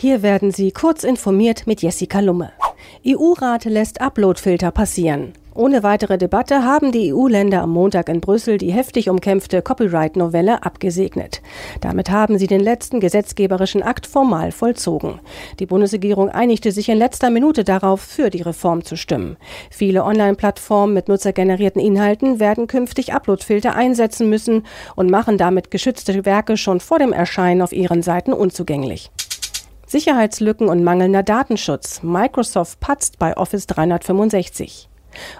Hier werden Sie kurz informiert mit Jessica Lumme. EU-Rat lässt Uploadfilter passieren. Ohne weitere Debatte haben die EU-Länder am Montag in Brüssel die heftig umkämpfte Copyright-Novelle abgesegnet. Damit haben sie den letzten gesetzgeberischen Akt formal vollzogen. Die Bundesregierung einigte sich in letzter Minute darauf, für die Reform zu stimmen. Viele Online-Plattformen mit nutzergenerierten Inhalten werden künftig Uploadfilter einsetzen müssen und machen damit geschützte Werke schon vor dem Erscheinen auf ihren Seiten unzugänglich. Sicherheitslücken und mangelnder Datenschutz. Microsoft patzt bei Office 365.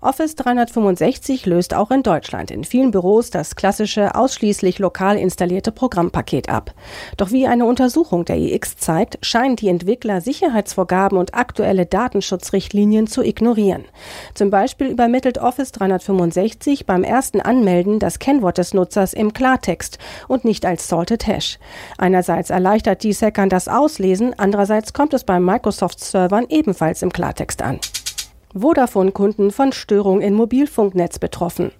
Office 365 löst auch in Deutschland in vielen Büros das klassische, ausschließlich lokal installierte Programmpaket ab. Doch wie eine Untersuchung der EX zeigt, scheinen die Entwickler Sicherheitsvorgaben und aktuelle Datenschutzrichtlinien zu ignorieren. Zum Beispiel übermittelt Office 365 beim ersten Anmelden das Kennwort des Nutzers im Klartext und nicht als Salted Hash. Einerseits erleichtert dies Hackern das Auslesen, andererseits kommt es bei Microsoft-Servern ebenfalls im Klartext an. Vodafone-Kunden von Störung im Mobilfunknetz betroffen.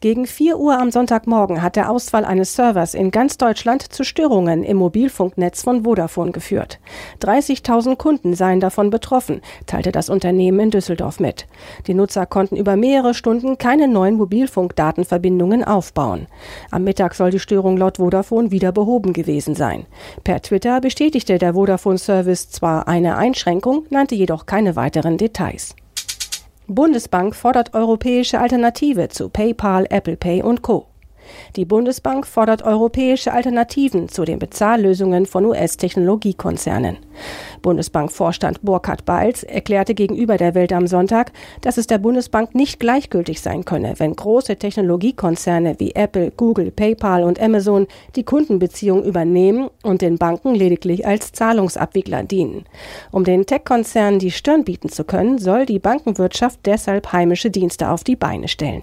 Gegen 4 Uhr am Sonntagmorgen hat der Ausfall eines Servers in ganz Deutschland zu Störungen im Mobilfunknetz von Vodafone geführt. 30.000 Kunden seien davon betroffen, teilte das Unternehmen in Düsseldorf mit. Die Nutzer konnten über mehrere Stunden keine neuen Mobilfunkdatenverbindungen aufbauen. Am Mittag soll die Störung laut Vodafone wieder behoben gewesen sein. Per Twitter bestätigte der Vodafone-Service zwar eine Einschränkung, nannte jedoch keine weiteren Details. Bundesbank fordert europäische Alternative zu PayPal, Apple Pay und Co. Die Bundesbank fordert europäische Alternativen zu den Bezahllösungen von US-Technologiekonzernen. Bundesbankvorstand Burkhard Balz erklärte gegenüber der Welt am Sonntag, dass es der Bundesbank nicht gleichgültig sein könne, wenn große Technologiekonzerne wie Apple, Google, PayPal und Amazon die Kundenbeziehung übernehmen und den Banken lediglich als Zahlungsabwickler dienen. Um den Tech-Konzernen die Stirn bieten zu können, soll die Bankenwirtschaft deshalb heimische Dienste auf die Beine stellen.